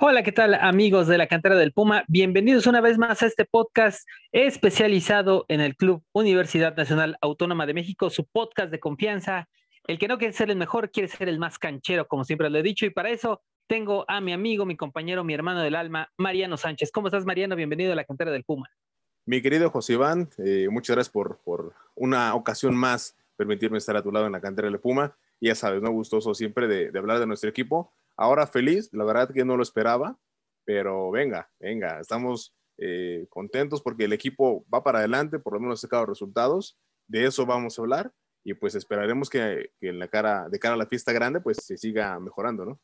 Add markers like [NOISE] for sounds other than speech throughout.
Hola, ¿qué tal amigos de la cantera del Puma? Bienvenidos una vez más a este podcast especializado en el Club Universidad Nacional Autónoma de México, su podcast de confianza. El que no quiere ser el mejor, quiere ser el más canchero, como siempre lo he dicho, y para eso tengo a mi amigo, mi compañero, mi hermano del alma, Mariano Sánchez. ¿Cómo estás, Mariano? Bienvenido a la cantera del Puma. Mi querido José Iván, eh, muchas gracias por, por una ocasión más permitirme estar a tu lado en la cantera del Puma. Y ya sabes, ¿no? Gustoso siempre de, de hablar de nuestro equipo Ahora feliz, la verdad que no lo esperaba, pero venga, venga, estamos eh, contentos porque el equipo va para adelante, por lo menos ha sacado resultados, de eso vamos a hablar y pues esperaremos que, en la cara, de cara a la fiesta grande, pues se siga mejorando, ¿no?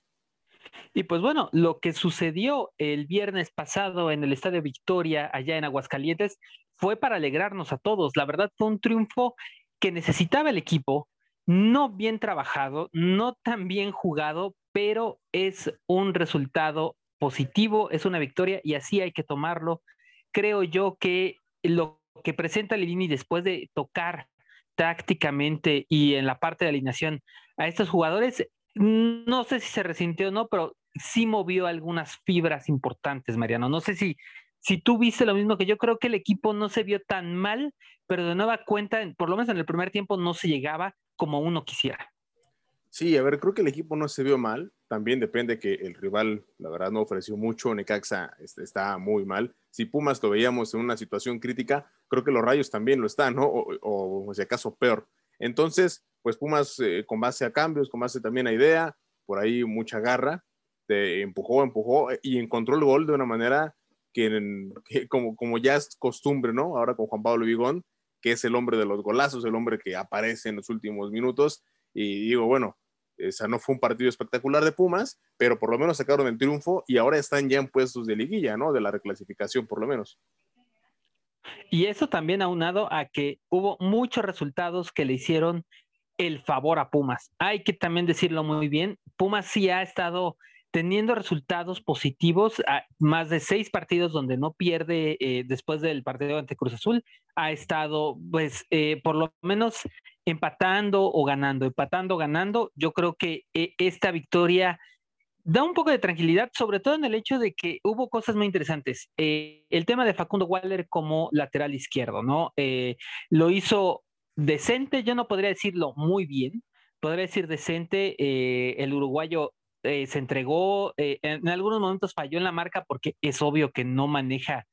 Y pues bueno, lo que sucedió el viernes pasado en el Estadio Victoria, allá en Aguascalientes, fue para alegrarnos a todos. La verdad fue un triunfo que necesitaba el equipo, no bien trabajado, no tan bien jugado, pero es un resultado positivo, es una victoria y así hay que tomarlo. Creo yo que lo que presenta Lilini después de tocar tácticamente y en la parte de alineación a estos jugadores, no sé si se resintió o no, pero sí movió algunas fibras importantes, Mariano. No sé si, si tú viste lo mismo que yo, creo que el equipo no se vio tan mal, pero de nueva cuenta, por lo menos en el primer tiempo, no se llegaba como uno quisiera. Sí, a ver, creo que el equipo no se vio mal. También depende que el rival, la verdad, no ofreció mucho. Necaxa está muy mal. Si Pumas lo veíamos en una situación crítica, creo que los Rayos también lo están, ¿no? O, o si acaso peor. Entonces, pues Pumas, eh, con base a cambios, con base también a idea, por ahí mucha garra, te empujó, empujó y encontró el gol de una manera que, como ya es costumbre, ¿no? Ahora con Juan Pablo Vigón, que es el hombre de los golazos, el hombre que aparece en los últimos minutos. Y digo, bueno, o sea, no fue un partido espectacular de Pumas, pero por lo menos sacaron el triunfo y ahora están ya en puestos de liguilla, ¿no? De la reclasificación, por lo menos. Y eso también aunado a que hubo muchos resultados que le hicieron el favor a Pumas. Hay que también decirlo muy bien, Pumas sí ha estado teniendo resultados positivos, más de seis partidos donde no pierde eh, después del partido ante Cruz Azul, ha estado pues eh, por lo menos empatando o ganando, empatando o ganando. Yo creo que eh, esta victoria da un poco de tranquilidad, sobre todo en el hecho de que hubo cosas muy interesantes. El tema de Facundo Waller como lateral izquierdo, ¿no? Lo hizo decente, yo no podría decirlo muy bien, podría decir decente. el uruguayo se entregó, en algunos momentos falló en la marca porque es obvio que no maneja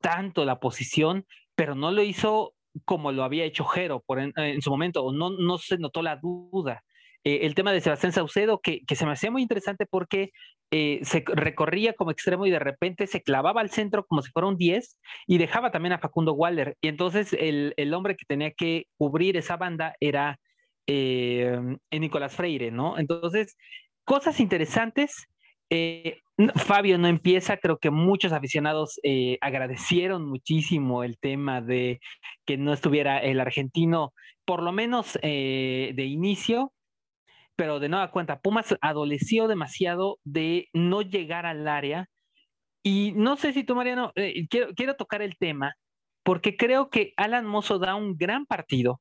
tanto la posición, pero no lo hizo como lo había hecho Jero por en, su momento, no, no se notó la duda. Eh, el tema de Sebastián Saucedo, que, que, se me hacía muy interesante porque eh, se recorría como extremo y de repente se clavaba al centro como si fuera un 10 y dejaba también a Facundo Waller. Y entonces el, el hombre que tenía que cubrir esa banda era eh, Nicolás Freire, ¿no? Entonces, cosas interesantes. Eh, Fabio no empieza, creo que muchos aficionados eh, agradecieron muchísimo el tema de que no estuviera el argentino, por lo menos eh, de inicio, pero de nueva cuenta, Pumas adoleció demasiado de no llegar al área. Y no sé si tú, Mariano, quiero, quiero tocar el tema, porque creo que Alan Mozo da un gran partido,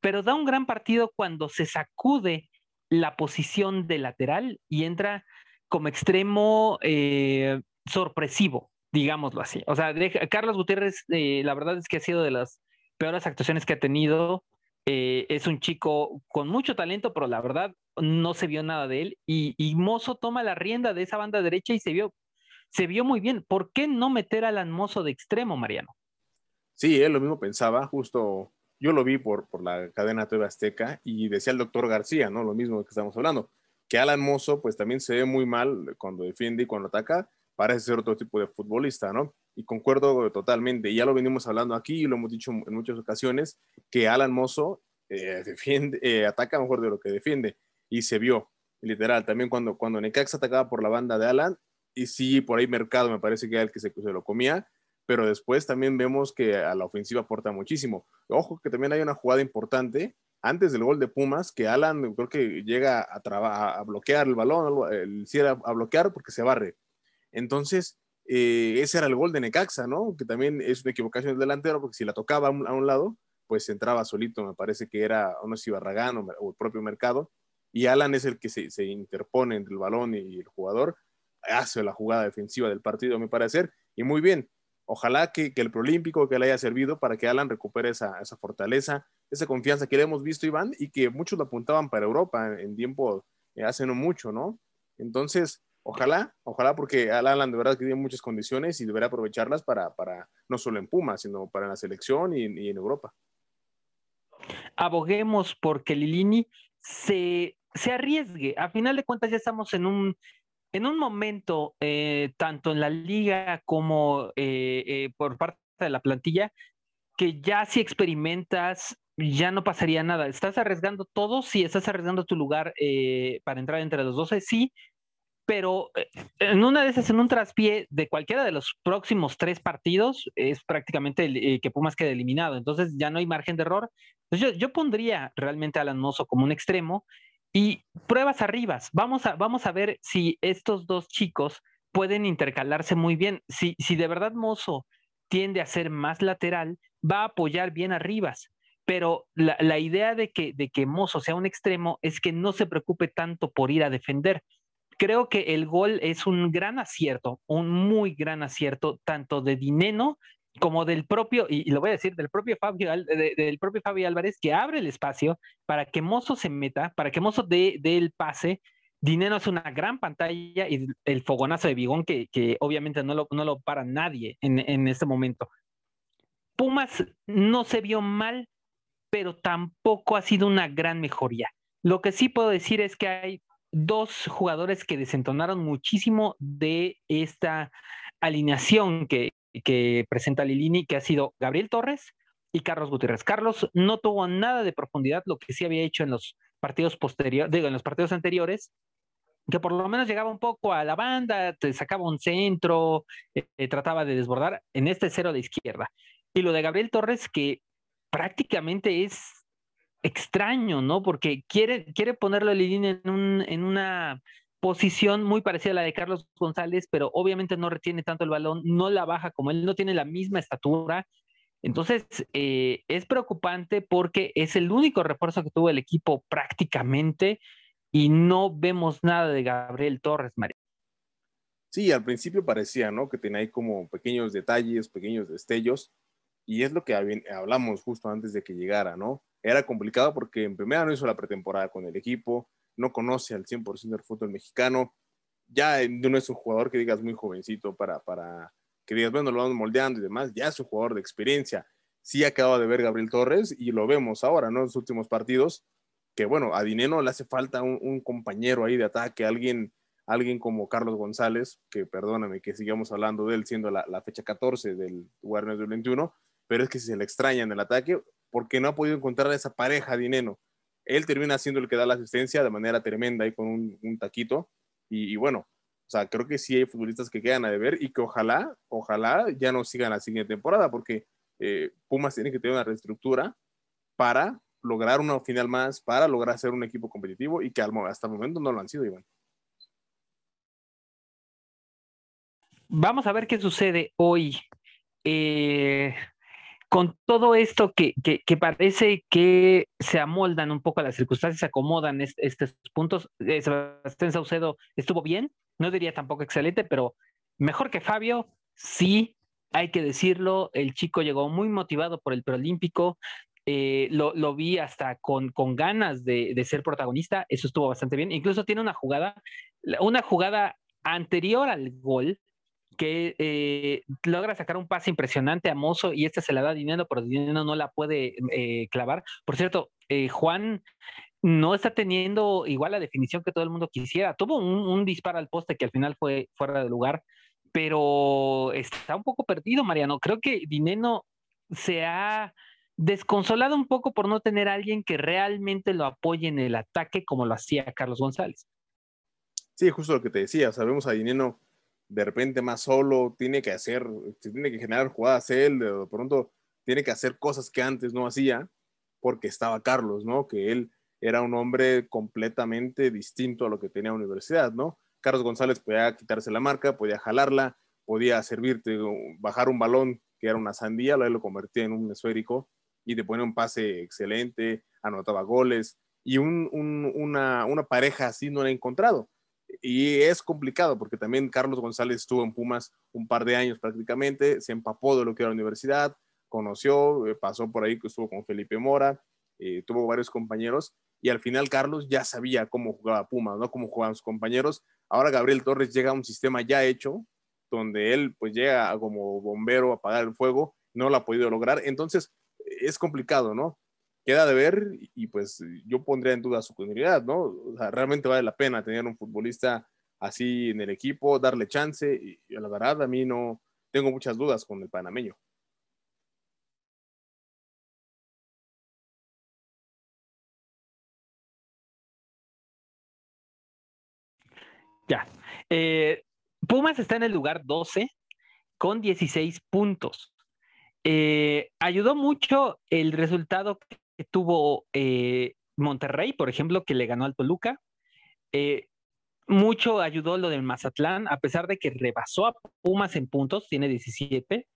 pero da un gran partido cuando se sacude la posición de lateral y entra como extremo eh, sorpresivo, digámoslo así. O sea, Carlos Gutiérrez, eh, la verdad es que ha sido de las peores actuaciones que ha tenido. Eh, es un chico con mucho talento, pero la verdad no se vio nada de él. Y, y Mozo toma la rienda de esa banda derecha y se vio, se vio muy bien. ¿Por qué no meter al Mozo de extremo, Mariano? Sí, él lo mismo pensaba, justo yo lo vi por, por la cadena TV Azteca y decía el doctor García, ¿no? Lo mismo que estamos hablando que Alan Mozo pues también se ve muy mal cuando defiende y cuando ataca, parece ser otro tipo de futbolista, ¿no? Y concuerdo totalmente, ya lo venimos hablando aquí y lo hemos dicho en muchas ocasiones, que Alan Mozo eh, defiende, eh, ataca mejor de lo que defiende y se vio, literal, también cuando, cuando atacaba por la banda de Alan, y sí, por ahí Mercado me parece que era el que se lo comía, pero después también vemos que a la ofensiva aporta muchísimo. Ojo que también hay una jugada importante antes del gol de Pumas, que Alan creo que llega a, a bloquear el balón, el cierra a bloquear porque se barre. Entonces, eh, ese era el gol de Necaxa, ¿no? Que también es una equivocación del delantero, porque si la tocaba a un, lado, pues entraba solito, me parece que era, no sé si Barragán o, el propio Mercado, y Alan es el que se, interpone entre el balón y el jugador, hace la jugada defensiva del partido, me parece, y muy bien. Ojalá que, el Prolímpico que le haya servido para que Alan recupere esa, fortaleza, esa confianza que le hemos visto, Iván, y que muchos lo apuntaban para Europa en, tiempo eh, hace no mucho, ¿no? Entonces, ojalá, ojalá porque Alan de verdad que tiene muchas condiciones y deberá aprovecharlas para, para no solo en Puma, sino para la selección y, y en Europa. Aboguemos porque Lilini se, se arriesgue. A final de cuentas ya estamos en un en un momento, eh, tanto en la liga como eh, eh, por parte de la plantilla, que ya si experimentas, ya no pasaría nada. ¿Estás arriesgando todo? Sí, estás arriesgando tu lugar para entrar entre los 12, sí, pero en una de esas, en un traspié de cualquiera de los próximos tres partidos, es prácticamente que Pumas quede eliminado. Entonces ya no hay margen de error. Entonces yo, yo pondría realmente a Alan Mozo como un extremo y pruebas arribas. Vamos a, vamos a ver si estos dos chicos pueden intercalarse muy bien. Si, si de verdad Mozo tiende a ser más lateral, va a apoyar bien arribas. Pero la, la idea de que, de que Mozo sea un extremo es que no se preocupe tanto por ir a defender. Creo que el gol es un gran acierto, un muy gran acierto, tanto de Dineno como del propio, y, lo voy a decir, del propio Fabio, del propio Fabio Álvarez, que abre el espacio para que Mozo se meta, para que Mozo dé, el pase. Dinero es una gran pantalla y el fogonazo de Bigón que, obviamente no lo, no lo para nadie en, en este momento. Pumas no se vio mal, pero tampoco ha sido una gran mejoría. Lo que sí puedo decir es que hay dos jugadores que desentonaron muchísimo de esta alineación que, que presenta Lilini, que ha sido Gabriel Torres y Carlos Gutiérrez. Carlos no tuvo nada de profundidad, lo que sí había hecho en los partidos posteriores, digo, en los partidos anteriores, que por lo menos llegaba un poco a la banda, te sacaba un centro, eh, eh, trataba de desbordar en este cero de izquierda. Y lo de Gabriel Torres, que prácticamente es extraño, ¿no? Porque quiere, quiere ponerlo a Lilini en, un, en una posición muy parecida a la de Carlos González, pero obviamente no retiene tanto el balón, no la baja como él, no tiene la misma estatura. Entonces, eh, es preocupante porque es el único refuerzo que tuvo el equipo prácticamente y no vemos nada de Gabriel Torres, María. Sí, al principio parecía, ¿no? Que tenía ahí como pequeños detalles, pequeños destellos, y es lo que hablamos justo antes de que llegara, ¿no? Era complicado porque en primera no hizo la pretemporada con el equipo, no conoce al 100% del fútbol mexicano, ya no es un jugador que digas muy jovencito para, para que digas, bueno, lo vamos moldeando y demás, ya es un jugador de experiencia. Sí acaba de ver Gabriel Torres y lo vemos ahora, ¿no? En los últimos partidos, que bueno, a Dineno le hace falta un, compañero ahí de ataque, alguien, alguien como Carlos González, que perdóname que sigamos hablando de él siendo la, fecha 14 del Warner del 21, pero es que si se le extraña en el ataque, porque no ha podido encontrar esa pareja Dineno él termina siendo el que da la asistencia de manera tremenda y con un, taquito. Y, bueno, o sea, creo que sí hay futbolistas que quedan a deber y que ojalá, ojalá ya no sigan la siguiente temporada, porque eh, Pumas tiene que tener una reestructura para lograr una final más, para lograr ser un equipo competitivo y que hasta el momento no lo han sido, Iván. Vamos a ver qué sucede hoy. Eh, con todo esto que, parece que se amoldan un poco a las circunstancias, se acomodan estos puntos, eh, Sebastián Saucedo estuvo bien, no diría tampoco excelente, pero mejor que Fabio, sí, hay que decirlo, el chico llegó muy motivado por el preolímpico, eh, lo, vi hasta con, con ganas de, de, ser protagonista, eso estuvo bastante bien, incluso tiene una jugada, una jugada anterior al gol, que eh, logra sacar un pase impresionante a Mozo y este se la da dinero, pero dinero no la puede eh, clavar. Por cierto, eh, Juan no está teniendo igual la definición que todo el mundo quisiera. Tuvo un, disparo al poste que al final fue fuera de lugar, pero está un poco perdido, Mariano. Creo que Dineno se ha desconsolado un poco por no tener a alguien que realmente lo apoye en el ataque como lo hacía Carlos González. Sí, justo lo que te decía. Sabemos a Dineno de repente más solo, tiene que hacer, tiene que generar jugadas él, de pronto tiene que hacer cosas que antes no hacía, porque estaba Carlos, ¿no? Que él era un hombre completamente distinto a lo que tenía universidad, ¿no? Carlos González podía quitarse la marca, podía jalarla, podía servirte, bajar un balón que era una sandía, lo, convertía en un esférico y te ponía un pase excelente, anotaba goles y una, una pareja así no la he encontrado y es complicado porque también Carlos González estuvo en Pumas un par de años prácticamente, se empapó de lo que era la universidad, conoció, eh, pasó por ahí, estuvo con Felipe Mora, eh, tuvo varios compañeros y al final Carlos ya sabía cómo jugaba Pumas, ¿no? Cómo jugaban sus compañeros. Ahora Gabriel Torres llega a un sistema ya hecho, donde él pues llega como bombero a apagar el fuego, no lo ha podido lograr, entonces es complicado, ¿no? Queda de ver y pues yo pondría en duda su continuidad, ¿no? O sea, realmente vale la pena tener un futbolista así en el equipo, darle chance y, la verdad a mí no tengo muchas dudas con el panameño. Ya. Eh, Pumas está en el lugar 12 con 16 puntos. Eh, ayudó mucho el resultado tuvo eh, Monterrey, por ejemplo, que le ganó al Toluca. Eh, mucho ayudó lo del Mazatlán, a pesar de que rebasó a Pumas en puntos, tiene 17.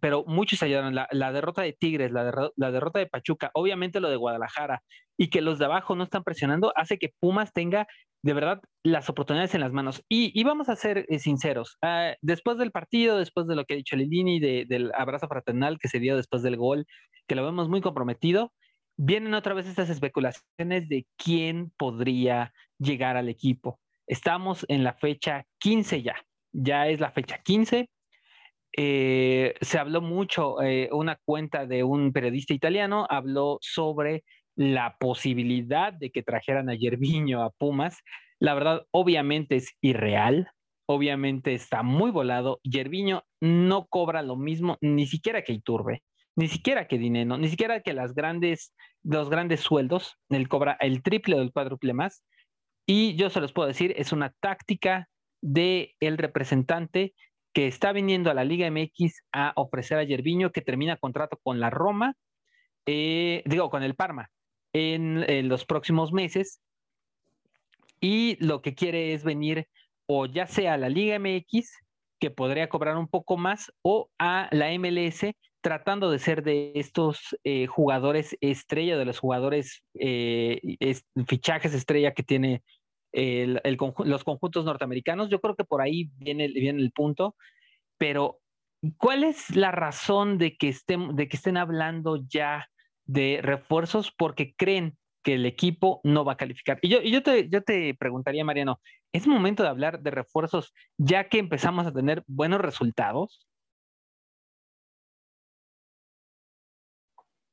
pero muchos ayudaron. La, derrota de Tigres, la, la, derrota de Pachuca, obviamente lo de Guadalajara, y que los de abajo no están presionando, hace que Pumas tenga de verdad las oportunidades en las manos. Y, vamos a ser eh, sinceros, ah, después del partido, después de lo que ha dicho Lilini, del abrazo fraternal que se dio después del gol, que lo vemos muy comprometido, vienen otra vez estas especulaciones de quién podría llegar al equipo. Estamos en la fecha 15 ya, ya es la fecha 15. Eh, se habló mucho, eh, una cuenta de un periodista italiano habló sobre la posibilidad de que trajeran a Yerviño a Pumas, la verdad, obviamente es irreal, obviamente está muy volado. Yerviño no cobra lo mismo, ni siquiera que Iturbe, ni siquiera que Dineno, ni siquiera que las grandes, los grandes sueldos. Él cobra el triple o el cuádruple más. Y yo se los puedo decir, es una táctica del el representante que está viniendo a la Liga MX a ofrecer a Yerviño que termina contrato con la Roma, eh, digo, con el Parma, en, los próximos meses y lo que quiere es venir o ya sea a la Liga MX, que podría cobrar un poco más, o a la MLS, tratando de ser de estos eh, jugadores estrella, de los jugadores eh, fichajes estrella que tiene el, los conjuntos norteamericanos. Yo creo que por ahí viene, viene el punto, pero ¿cuál es la razón de que, estén, de que estén hablando ya de refuerzos porque creen que el equipo no va a calificar. Y yo, yo, te, yo te preguntaría, Mariano, ¿es momento de hablar de refuerzos ya que empezamos a tener buenos resultados?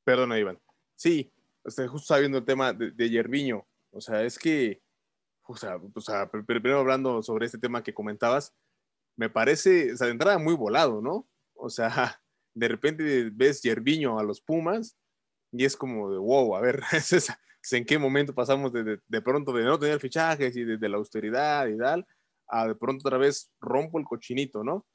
Perdona, Iván. Sí, justo estaba viendo el tema de Yerviño. O sea, es que, o sea, o sea, primero hablando sobre este tema que comentabas, me parece, o sea, de entrada muy volado, ¿no? O sea, [LAUGHS] de repente ves Yerviño a los Pumas y es como de, wow, a ver, [LAUGHS] en qué momento pasamos de, de, pronto de no tener fichajes y de, la austeridad y tal, a de pronto otra vez rompo el cochinito, ¿no?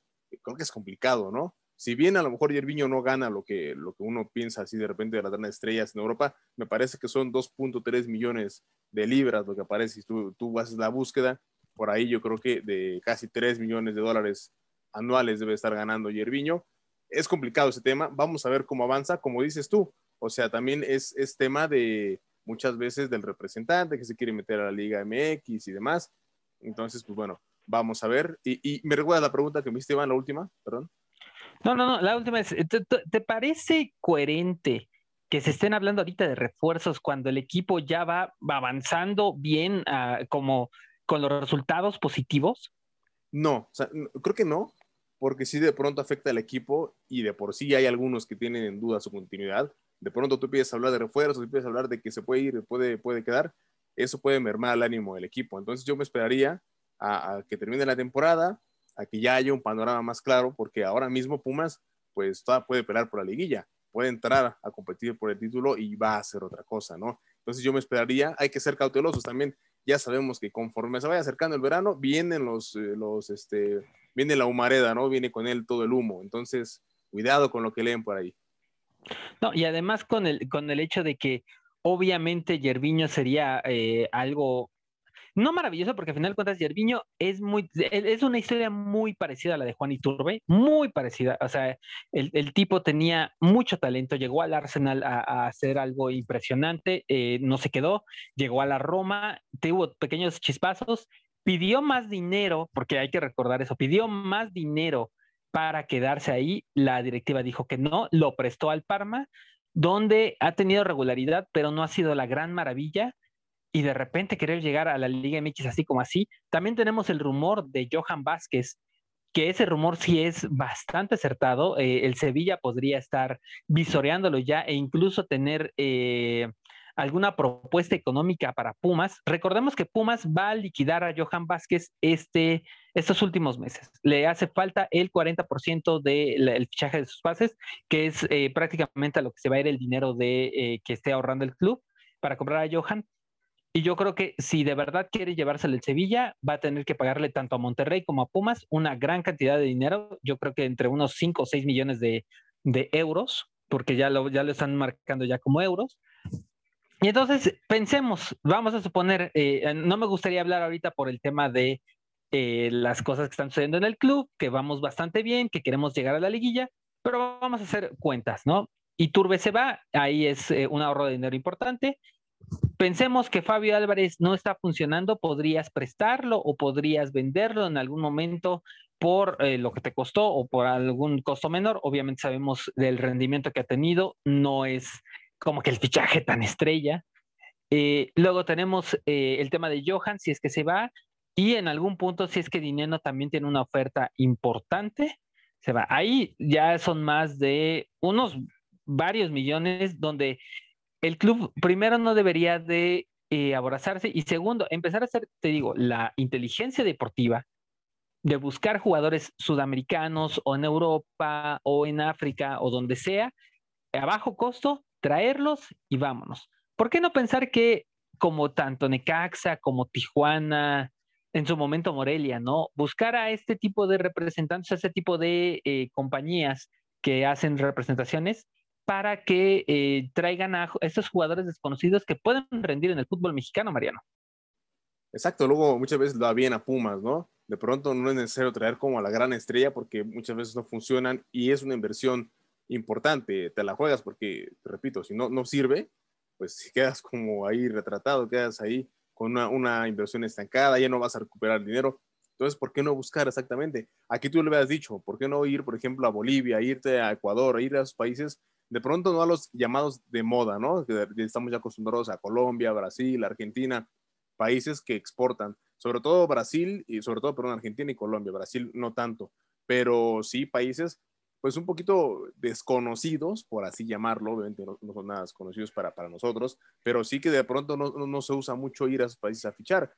Creo que es complicado, ¿no? Si bien a lo mejor Yerviño no gana lo que, lo que uno piensa así de repente de las grandes estrellas en Europa, me parece que son 2.3 millones de libras lo que aparece si tú, tú haces la búsqueda, por ahí yo creo que de casi 3 millones de dólares anuales debe estar ganando Yerviño. Es complicado ese tema, vamos a ver cómo avanza, como dices tú, o sea, también es, es tema de muchas veces del representante que se quiere meter a la Liga MX y demás. Entonces, pues bueno, vamos a ver. Y, me recuerda la pregunta que me hiciste, Iván, la última, perdón. No, no, no, la última es, ¿te, parece coherente que se estén hablando ahorita de refuerzos cuando el equipo ya va, avanzando bien ah, como con los resultados positivos? No, o sea, creo que no, porque sí de pronto afecta al equipo y de por sí hay algunos que tienen en duda su continuidad de pronto tú empiezas a hablar de refuerzos, empiezas a hablar de que se puede ir, puede, puede quedar, eso puede mermar el ánimo del equipo. Entonces yo me esperaría a, que termine la temporada, a que ya haya un panorama más claro, porque ahora mismo Pumas pues todavía puede pelear por la liguilla, puede entrar a competir por el título y va a hacer otra cosa, ¿no? Entonces yo me esperaría, hay que ser cautelosos también, ya sabemos que conforme se vaya acercando el verano, vienen los, eh, los, este, viene la humareda, ¿no? Viene con él todo el humo, entonces cuidado con lo que leen por ahí. No, y además con el, con el hecho de que obviamente Yerviño sería eh, algo, no maravilloso, porque al final cuentas, Yerviño es muy, es una historia muy parecida a la de Juan Iturbe, muy parecida. O sea, el, tipo tenía mucho talento, llegó al Arsenal a, hacer algo impresionante, eh, no se quedó, llegó a la Roma, tuvo pequeños chispazos, pidió más dinero, porque hay que recordar eso, pidió más dinero para quedarse ahí. La directiva dijo que no, lo prestó al Parma, donde ha tenido regularidad, pero no ha sido la gran maravilla y de repente querer llegar a la Liga MX así como así. También tenemos el rumor de Johan Vázquez, que ese rumor sí es bastante acertado. Eh, el Sevilla podría estar visoreándolo ya e incluso tener eh, alguna propuesta económica para Pumas. Recordemos que Pumas va a liquidar a Johan Vázquez este, estos últimos meses. Le hace falta el 40% del fichaje de sus pases, que es eh, prácticamente a lo que se va a ir el dinero de que esté ahorrando el club para comprar a Johan. Y yo creo que si de verdad quiere llevárselo el Sevilla, va a tener que pagarle tanto a Monterrey como a Pumas una gran cantidad de dinero. Yo creo que entre unos 5 o 6 millones de, euros, porque ya lo, ya lo están marcando ya como euros. Y entonces pensemos, vamos a suponer, eh, no me gustaría hablar ahorita por el tema de eh, las cosas que están sucediendo en el club, que vamos bastante bien, que queremos llegar a la liguilla, pero vamos a hacer cuentas, ¿no? Y Turbe se va, ahí es eh, un ahorro de dinero importante pensemos que Fabio Álvarez no está funcionando, podrías prestarlo o podrías venderlo en algún momento por lo que te costó o por algún costo menor. Obviamente sabemos del rendimiento que ha tenido, no es como que el fichaje tan estrella. Eh, luego tenemos eh, el tema de Johan, si es que se va, y en algún punto, si es que Dineno también tiene una oferta importante, se va. Ahí ya son más de unos varios millones donde el club primero no debería de eh, abrazarse y segundo, empezar a hacer, te digo, la inteligencia deportiva de buscar jugadores sudamericanos o en Europa o en África o donde sea, a bajo costo, traerlos y vámonos. ¿Por qué no pensar que como tanto Necaxa como Tijuana, en su momento Morelia, ¿no? Buscar a este tipo de representantes, a este tipo de eh, compañías que hacen representaciones para que eh, traigan a estos jugadores desconocidos que pueden rendir en el fútbol mexicano, Mariano. Exacto, luego muchas veces lo bien a Pumas, ¿no? De pronto no es necesario traer como a la gran estrella porque muchas veces no funcionan y es una inversión importante, te la juegas porque, repito, si no, no sirve, pues quedas como ahí retratado, quedas ahí con una, una inversión estancada, ya no vas a recuperar dinero. Entonces, ¿por qué no buscar exactamente? Aquí tú le habías dicho, ¿por qué no ir, por ejemplo, a Bolivia, irte a Ecuador, ir a esos países de pronto no a los llamados de moda, ¿no? Que estamos ya acostumbrados a Colombia, Brasil, Argentina, países que exportan, sobre todo Brasil y sobre todo, perdón, Argentina y Colombia, Brasil no tanto, pero sí países pues un poquito desconocidos, por así llamarlo, obviamente no, son nada desconocidos para, para nosotros, pero sí que de pronto no, no, se usa mucho ir a esos países a fichar.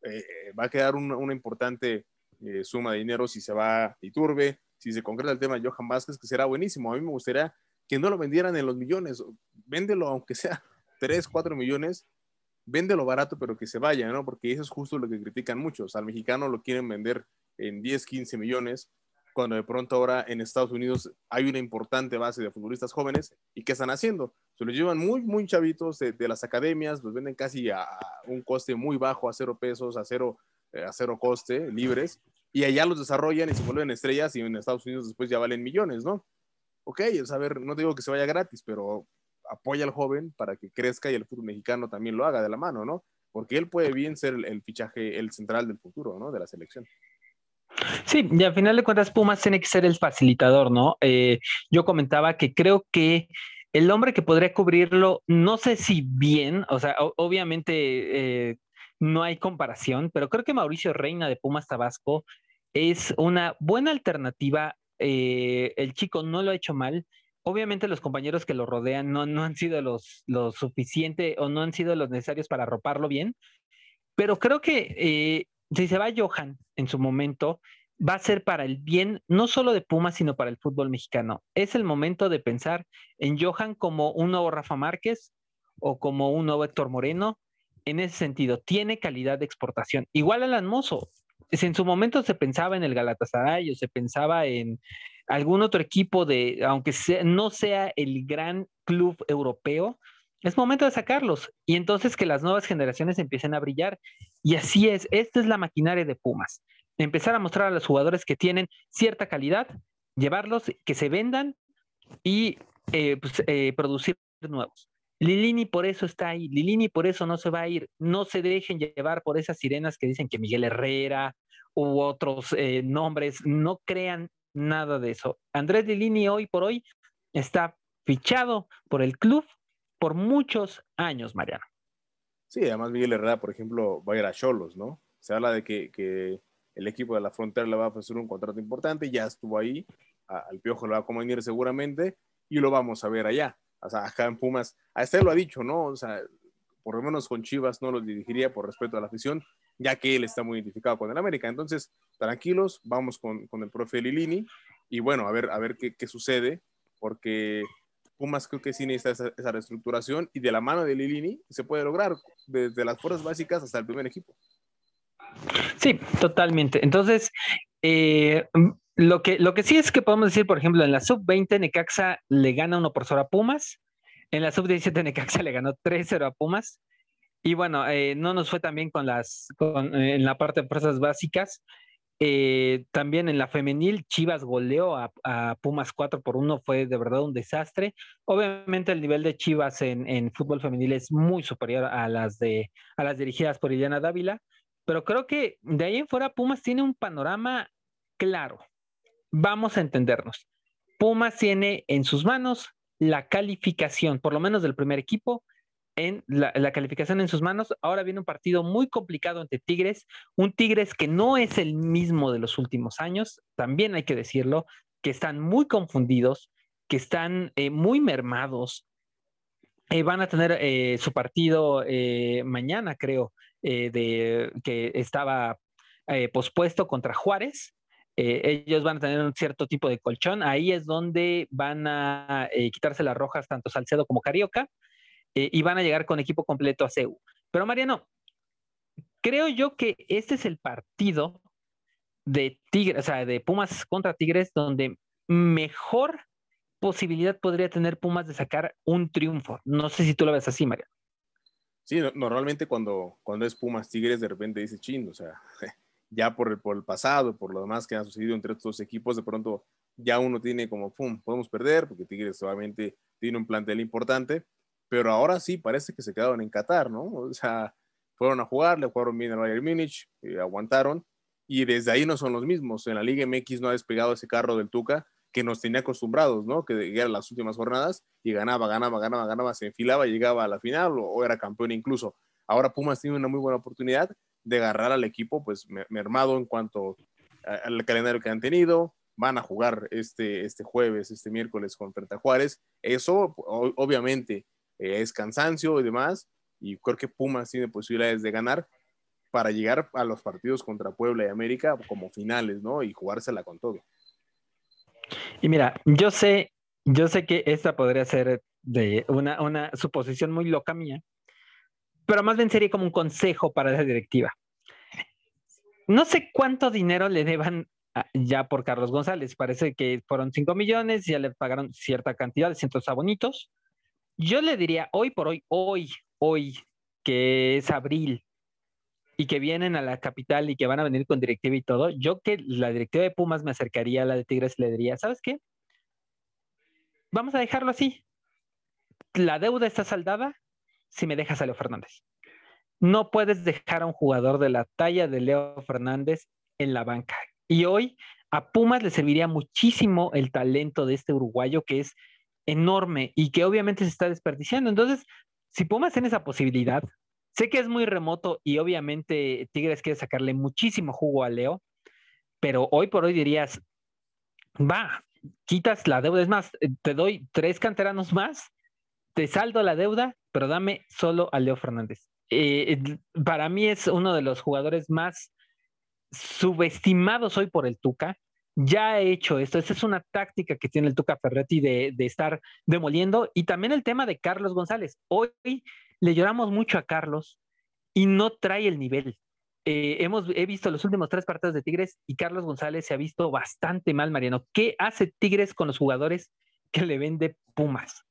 Eh, va a quedar una, una importante eh, suma de dinero si se va Iturbe, si se concreta el tema de Johan Vázquez, que será buenísimo. A mí me gustaría que no lo vendieran en los millones, véndelo aunque sea [LAUGHS] 3, 4 millones, véndelo barato pero que se vaya, ¿no? Porque eso es justo lo que critican muchos, al mexicano lo quieren vender en 10, 15 millones, cuando de pronto ahora en Estados Unidos hay una importante base de futbolistas jóvenes y ¿qué están haciendo? Se los llevan muy, muy chavitos de, las academias, los venden casi a, un coste muy bajo, a cero pesos, a cero, eh, a cero coste, libres, y allá los desarrollan y se vuelven estrellas y en Estados Unidos después ya valen millones, ¿no? ok, es a ver, no digo que se vaya gratis, pero apoya al joven para que crezca y el fútbol mexicano también lo haga de la mano, ¿no? Porque él puede bien ser el, fichaje, el central del futuro, ¿no? De la selección. Sí, y al final de cuentas Pumas tiene que ser el facilitador, ¿no? Eh, yo comentaba que creo que el hombre que podría cubrirlo, no sé si bien, o sea, obviamente eh, no hay comparación, pero creo que Mauricio Reina de Pumas Tabasco es una buena alternativa eh, el chico no lo ha hecho mal. Obviamente los compañeros que lo rodean no, han sido los, lo suficiente o no han sido los necesarios para arroparlo bien, pero creo que si se va Johan en su momento, va a ser para el bien no solo de Pumas, sino para el fútbol mexicano. Es el momento de pensar en Johan como un nuevo Rafa Márquez o como un nuevo Héctor Moreno. En ese sentido, tiene calidad de exportación. Igual Alan Mozo, si en su momento se pensaba en el Galatasaray o se pensaba en algún otro equipo de, aunque no sea el gran club europeo, es momento de sacarlos y entonces que las nuevas generaciones empiecen a brillar. Y así es, esta es la maquinaria de Pumas. Empezar a mostrar a los jugadores que tienen cierta calidad, llevarlos, que se vendan y eh, pues, eh, producir nuevos. Lilini por eso está ahí, Lilini por eso no se va a ir, no se dejen llevar por esas sirenas que dicen que Miguel Herrera u otros eh, nombres, no crean nada de eso. Andrés Lilini hoy por hoy está fichado por el club por muchos años, Mariano. Sí, además Miguel Herrera, por ejemplo, va a ir a Cholos, ¿no? Se habla de que, el equipo de la frontera le va a ofrecer un contrato importante, ya estuvo ahí, al Piojo le va a convenir seguramente y lo vamos a ver allá. O sea, acá en Pumas, a este lo ha dicho, ¿no? O sea, por lo menos con Chivas no lo dirigiría por respeto a la afición, ya que él está muy identificado con el América. Entonces, tranquilos, vamos con, el profe Lilini y bueno, a ver, a ver qué, qué sucede, porque Pumas creo que sí necesita esa, reestructuración y de la mano de Lilini se puede lograr desde las fuerzas básicas hasta el primer equipo. Sí, totalmente. Entonces, eh, lo, que, lo que sí es que podemos decir, por ejemplo, en la sub-20 Necaxa le gana 1 por 0 a Pumas, en la sub-17 Necaxa le ganó 3-0 a Pumas, y bueno, eh, no nos fue también con las, con, en la parte de fuerzas básicas, eh, también en la femenil, Chivas goleó a, Pumas 4 por 1, fue de verdad un desastre. Obviamente el nivel de Chivas en, fútbol femenil es muy superior a las, de, a las dirigidas por Iliana Dávila, pero creo que de ahí en fuera Pumas tiene un panorama claro. Vamos a entendernos. Pumas tiene en sus manos la calificación, por lo menos del primer equipo, en la, calificación en sus manos. Ahora viene un partido muy complicado ante Tigres, un Tigres que no es el mismo de los últimos años, también hay que decirlo, que están muy confundidos, que están eh, muy mermados. Eh, van a tener eh, su partido mañana, creo, de que estaba pospuesto contra Juárez. ellos van a tener un cierto tipo de colchón. Ahí es donde van a quitarse las rojas tanto Salcedo como Carioca. Eh, y van a llegar con equipo completo a CEU. Pero Mariano, creo yo que este es el partido de Tigres, o sea, de Pumas contra Tigres, donde mejor posibilidad podría tener Pumas de sacar un triunfo. No sé si tú lo ves así, Mariano. Sí, normalmente cuando, cuando es Pumas Tigres, de repente dice chin, o sea, [LAUGHS] ya por el, por el pasado, por lo demás que ha sucedido entre estos equipos, de pronto ya uno tiene como, pum, podemos perder, porque Tigres obviamente tiene un plantel importante, pero ahora sí parece que se quedaron en Qatar, ¿no? O sea, fueron a jugar, le jugaron bien al Bayern Múnich, eh, aguantaron, y desde ahí no son los mismos. En la Liga MX no ha despegado ese carro del Tuca que nos tenía acostumbrados, ¿no? Que eran las últimas jornadas y ganaba, ganaba, ganaba, ganaba, se enfilaba, llegaba a la final o, era campeón incluso. Ahora Pumas tiene una muy buena oportunidad de agarrar al equipo, pues mermado en cuanto al calendario que han tenido, van a jugar este, este jueves, este miércoles con Frente Juárez. Eso, obviamente, eh, es cansancio y demás, y creo que Pumas tiene posibilidades de ganar para llegar a los partidos contra Puebla y América como finales, ¿no? Y jugársela con todo. Y mira, yo sé, yo sé que esta podría ser de una, una suposición muy loca mía, pero más bien sería como un consejo para esa directiva. No sé cuánto dinero le deban ya por Carlos González. Parece que fueron 5 millones, ya le pagaron cierta cantidad de cientos abonitos. Yo le diría hoy por hoy, hoy, hoy, que es abril y que vienen a la capital y que van a venir con directiva y todo, yo que la directiva de Pumas me acercaría a la de Tigres y le diría, ¿sabes qué? Vamos a dejarlo así. La deuda está saldada si me dejas a Leo Fernández. No puedes dejar a un jugador de la talla de Leo Fernández en la banca. Y hoy a Pumas le serviría muchísimo el talento de este uruguayo que es enorme y que obviamente se está desperdiciando. Entonces, si Pumas tiene esa posibilidad, sé que es muy remoto y obviamente Tigres quiere sacarle muchísimo jugo a Leo, pero hoy por hoy dirías, va, quitas la deuda, es más, eh, te doy tres canteranos más, te saldo la deuda, pero dame solo a Leo Fernández. Eh, para mí es uno de los jugadores más subestimados hoy por el Tuca ya ha hecho esto. Esa es una táctica que tiene el Tuca Ferretti de, estar demoliendo. Y también el tema de Carlos González. Hoy le lloramos mucho a Carlos y no trae el nivel. Eh, hemos, he visto los últimos tres partidos de Tigres y Carlos González se ha visto bastante mal, Mariano. ¿Qué hace Tigres con los jugadores que le vende Pumas?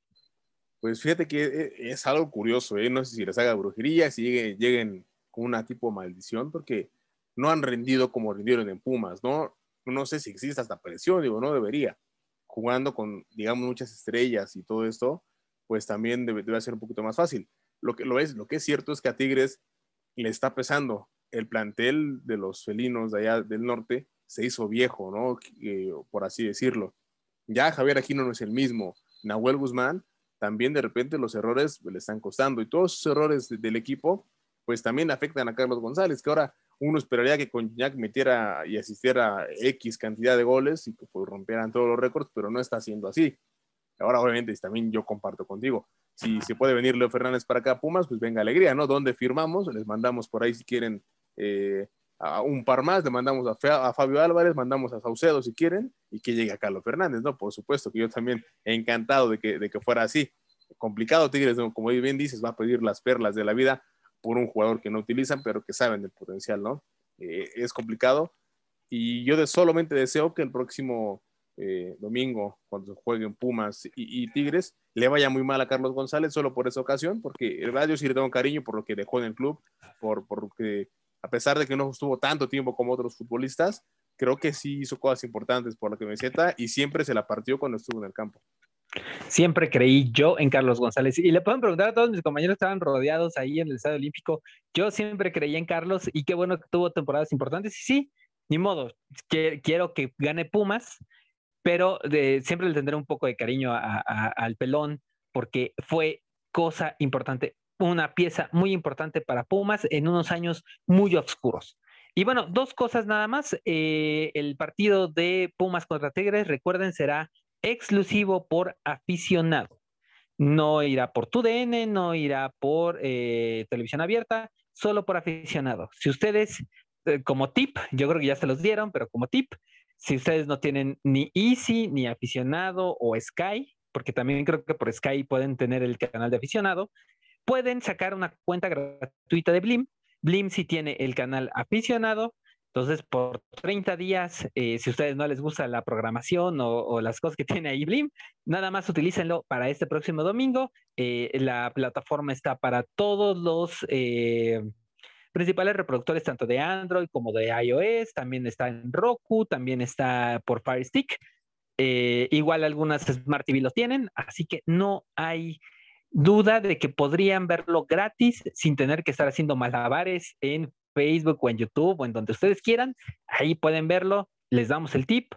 Pues fíjate que eh, es algo curioso, ¿eh? no sé si les haga brujería, si lleguen, lleguen con una tipo maldición, porque no han rendido como rindieron en Pumas, ¿no? No sé si existe esta presión, digo, no debería. Jugando con, digamos, muchas estrellas y todo esto, pues también debe, debe ser un poquito más fácil. Lo que, lo, es, lo que es cierto es que a Tigres le está pesando. El plantel de los felinos de allá del norte se hizo viejo, ¿no? Por así decirlo. Ya Javier Aquino no es el mismo. Nahuel Guzmán, también de repente los errores le están costando. Y todos esos errores del equipo, pues también afectan a Carlos González, que ahora uno esperaría que con Jack metiera y asistiera X cantidad de goles y que pues, rompieran todos los récords, pero no está haciendo así. Ahora, obviamente, también yo comparto contigo. Si se puede venir Leo Fernández para acá Pumas, pues venga alegría, ¿no? ¿Dónde firmamos? Les mandamos por ahí si quieren eh, a un par más, le mandamos a, Fabio Álvarez, mandamos a Saucedo si quieren, y que llegue a Carlos Fernández, ¿no? Por supuesto que yo también encantado de que, de que fuera así. Complicado, Tigres, como bien dices, va a pedir las perlas de la vida por un jugador que no utilizan, pero que saben del potencial, ¿no? Eh, es complicado. Y yo solamente deseo que el próximo eh, domingo, cuando jueguen Pumas y, Tigres, le vaya muy mal a Carlos González solo por esa ocasión, porque el radio sí le tengo cariño por lo que dejó en el club, por, por que a pesar de que no estuvo tanto tiempo como otros futbolistas, creo que sí hizo cosas importantes por la camiseta y siempre se la partió cuando estuvo en el campo. Siempre creí yo en Carlos González. Y le pueden preguntar a todos mis compañeros que estaban rodeados ahí en el Estadio Olímpico. Yo siempre creí en Carlos y qué bueno que tuvo temporadas importantes. Y sí, ni modo, quiero que gane Pumas, pero siempre le tendré un poco de cariño al pelón porque fue cosa importante una pieza muy importante para Pumas en unos años muy oscuros. Y bueno, dos cosas nada más. Eh, el partido de Pumas contra Tigres, recuerden, será exclusivo por aficionado. No irá por TUDN, no irá por eh, televisión abierta, solo por aficionado. Si ustedes, eh, como tip, yo creo que ya se los dieron, pero como tip, si ustedes no tienen ni Easy, ni aficionado o Sky, porque también creo que por Sky pueden tener el canal de aficionado, pueden sacar una cuenta gratuita de Blim. Blim sí tiene el canal aficionado. Entonces, por 30 días, eh, si ustedes no les gusta la programación o, las cosas que [LAUGHS] tiene ahí Blim, nada más utilícenlo para este próximo domingo. Eh, la plataforma está para todos los eh, principales reproductores, tanto de Android como de iOS. También está en Roku, también está por Fire Stick. igual algunas Smart TV lo tienen, así que no hay duda de que podrían verlo gratis sin tener que estar haciendo malabares en Facebook o en YouTube o en donde ustedes quieran. Ahí pueden verlo, les damos el tip.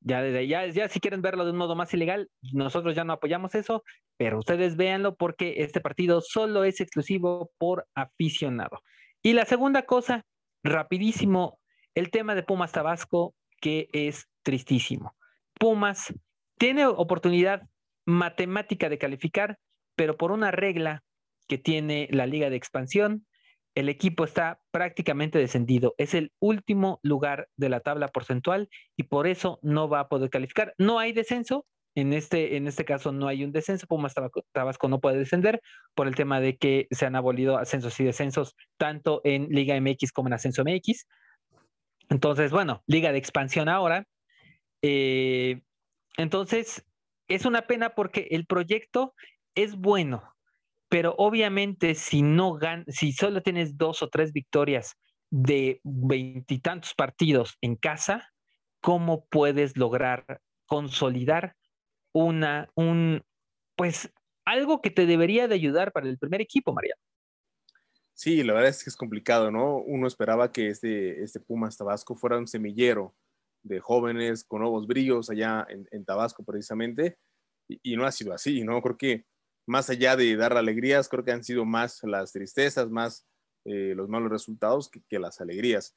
Ya, desde, ya, si quieren verlo de un modo más ilegal, nosotros ya no apoyamos eso, pero ustedes véanlo porque este partido solo es exclusivo por aficionado. Y la segunda cosa, rapidísimo, el tema de Pumas Tabasco, que es tristísimo. Pumas tiene oportunidad matemática de calificar, pero por una regla que tiene la liga de expansión, el equipo está prácticamente descendido. Es el último lugar de la tabla porcentual y por eso no va a poder calificar. No hay descenso. En este, en este caso no hay un descenso. Pumas Tabasco no puede descender por el tema de que se han abolido ascensos y descensos tanto en Liga MX como en Ascenso MX. Entonces, bueno, Liga de Expansión ahora. Eh, entonces, es una pena porque el proyecto es bueno, pero obviamente si no gan si solo tienes dos o tres victorias de veintitantos partidos en casa, ¿cómo puedes lograr consolidar una, un, pues algo que te debería de ayudar para el primer equipo, María? Sí, la verdad es que es complicado, ¿no? Uno esperaba que este, este Pumas Tabasco fuera un semillero de jóvenes con nuevos brillos allá en, Tabasco precisamente, y, y, no ha sido así, ¿no? Creo que más allá de dar alegrías, creo que han sido más las tristezas, más eh, los malos resultados que, las alegrías.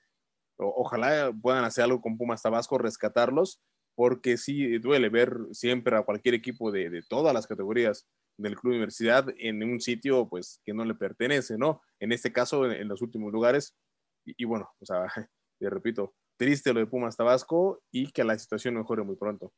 ojalá puedan hacer algo con Pumas Tabasco, rescatarlos, porque sí duele ver siempre a cualquier equipo de, todas las categorías del Club Universidad en un sitio pues que no le pertenece, ¿no? En este caso, en, los últimos lugares. Y, bueno, o sea, [LAUGHS] te repito, triste lo de Pumas Tabasco y que la situación mejore muy pronto.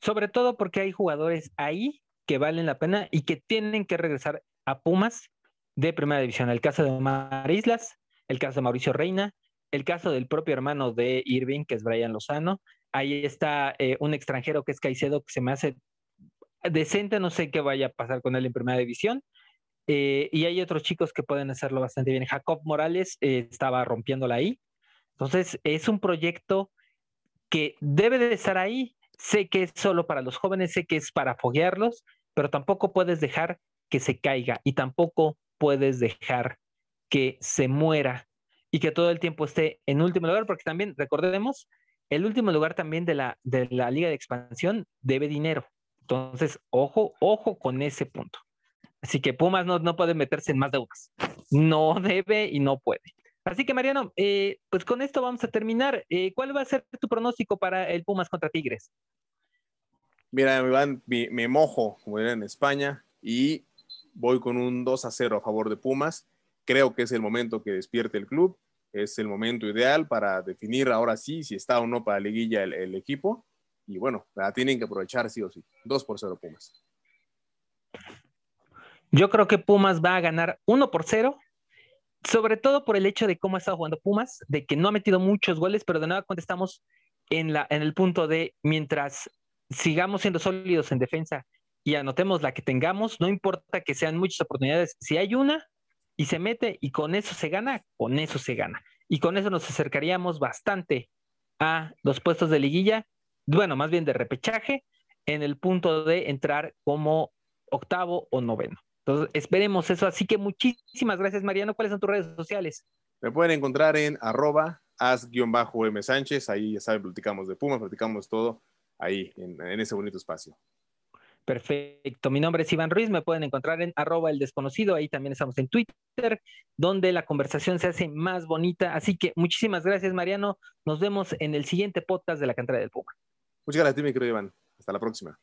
Sobre todo porque hay jugadores ahí que valen la pena y que tienen que regresar a Pumas de primera división. El caso de Omar Islas, el caso de Mauricio Reina, el caso del propio hermano de Irving, que es Brian Lozano. Ahí está eh, un extranjero que es Caicedo, que se me hace decente, no sé qué vaya a pasar con él en primera división. eh, y hay otros chicos que pueden hacerlo bastante bien. Jacob Morales eh, estaba rompiéndola ahí. Entonces, es un proyecto que debe de estar ahí. Sé que es solo para los jóvenes, sé que es para foguearlos, pero tampoco puedes dejar que se caiga y tampoco puedes dejar que se muera y que todo el tiempo esté en último lugar, porque también recordemos, el último lugar también de la, de la Liga de Expansión debe dinero. Entonces, ojo, ojo con ese punto. Así que Pumas no, no puede meterse en más deudas. No debe y no puede. Así que, Mariano, eh, pues con esto vamos a terminar. Eh, ¿Cuál va a ser tu pronóstico para el Pumas contra Tigres? Mira, me, me mojo, como era en España, y voy con un 2 a 0 a favor de Pumas. Creo que es el momento que despierte el club. Es el momento ideal para definir ahora sí si está o no para la liguilla el, el equipo. Y bueno, la tienen que aprovechar sí o sí. 2 por 0 Pumas. Yo creo que Pumas va a ganar 1 por 0, sobre todo por el hecho de cómo ha estado jugando Pumas, de que no ha metido muchos goles, pero de nada cuenta estamos en, la, en el punto de mientras sigamos siendo sólidos en defensa y anotemos la que tengamos, no importa que sean muchas oportunidades, si hay una y se mete y con eso se gana, con eso se gana. Y con eso nos acercaríamos bastante a los puestos de liguilla, bueno, más bien de repechaje, en el punto de entrar como octavo o noveno. Entonces, esperemos eso. Así que muchísimas gracias, Mariano. ¿Cuáles son tus redes sociales? Me pueden encontrar en arroba as-m Sánchez. Ahí ya saben, platicamos de Puma, platicamos todo ahí, en, ese bonito espacio. Perfecto. Mi nombre es Iván Ruiz. Me pueden encontrar en arroba el desconocido. Ahí también estamos en Twitter, donde la conversación se hace más bonita. Así que muchísimas gracias, Mariano. Nos vemos en el siguiente podcast de la cantera del Puma. Muchas gracias a ti, mi querido Iván. Hasta la próxima.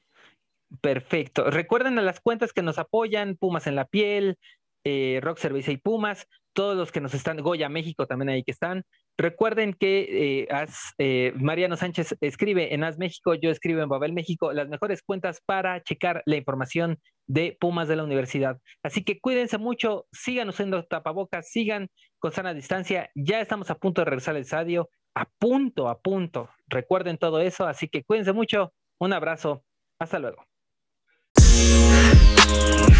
Perfecto. Recuerden a las cuentas que nos apoyan, Pumas en la piel, eh, Rock Service y Pumas, todos los que nos están, Goya México también ahí que están. Recuerden que eh, eh, Mariano Sánchez escribe en As México, yo escribo en Babel México, las mejores cuentas para checar la información de Pumas de la universidad. Así que cuídense mucho, sigan usando tapabocas, sigan con sana distancia. Ya estamos a punto de regresar al estadio, a punto, a punto. Recuerden todo eso, así que cuídense mucho. Un abrazo. Hasta luego. Yeah.